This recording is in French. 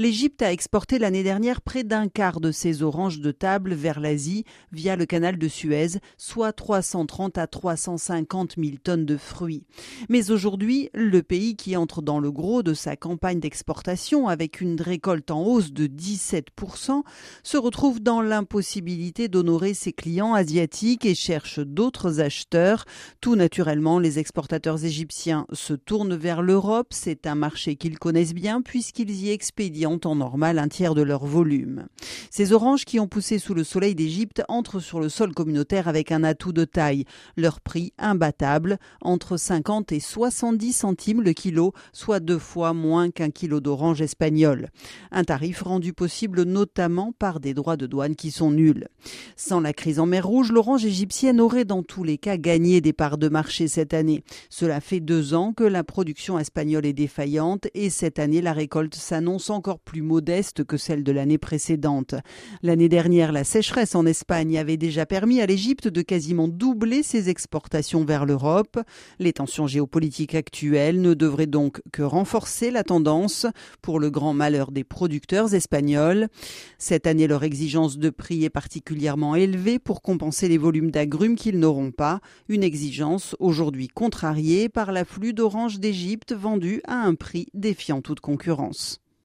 L'Égypte a exporté l'année dernière près d'un quart de ses oranges de table vers l'Asie via le canal de Suez, soit 330 à 350 000 tonnes de fruits. Mais aujourd'hui, le pays qui entre dans le gros de sa campagne d'exportation avec une récolte en hausse de 17% se retrouve dans l'impossibilité d'honorer ses clients asiatiques et cherche d'autres acheteurs. Tout naturellement, les exportateurs égyptiens se tournent vers l'Europe. C'est un marché qu'ils connaissent bien puisqu'ils y expédient en temps normal un tiers de leur volume. Ces oranges qui ont poussé sous le soleil d'Égypte entrent sur le sol communautaire avec un atout de taille. Leur prix imbattable, entre 50 et 70 centimes le kilo, soit deux fois moins qu'un kilo d'orange espagnol. Un tarif rendu possible notamment par des droits de douane qui sont nuls. Sans la crise en mer Rouge, l'orange égyptienne aurait dans tous les cas gagné des parts de marché cette année. Cela fait deux ans que la production espagnole est défaillante et cette année la récolte s'annonce encore plus modeste que celle de l'année précédente. L'année dernière, la sécheresse en Espagne avait déjà permis à l'Égypte de quasiment doubler ses exportations vers l'Europe. Les tensions géopolitiques actuelles ne devraient donc que renforcer la tendance pour le grand malheur des producteurs espagnols. Cette année, leur exigence de prix est particulièrement élevée pour compenser les volumes d'agrumes qu'ils n'auront pas, une exigence aujourd'hui contrariée par l'afflux d'oranges d'Égypte vendues à un prix défiant toute concurrence.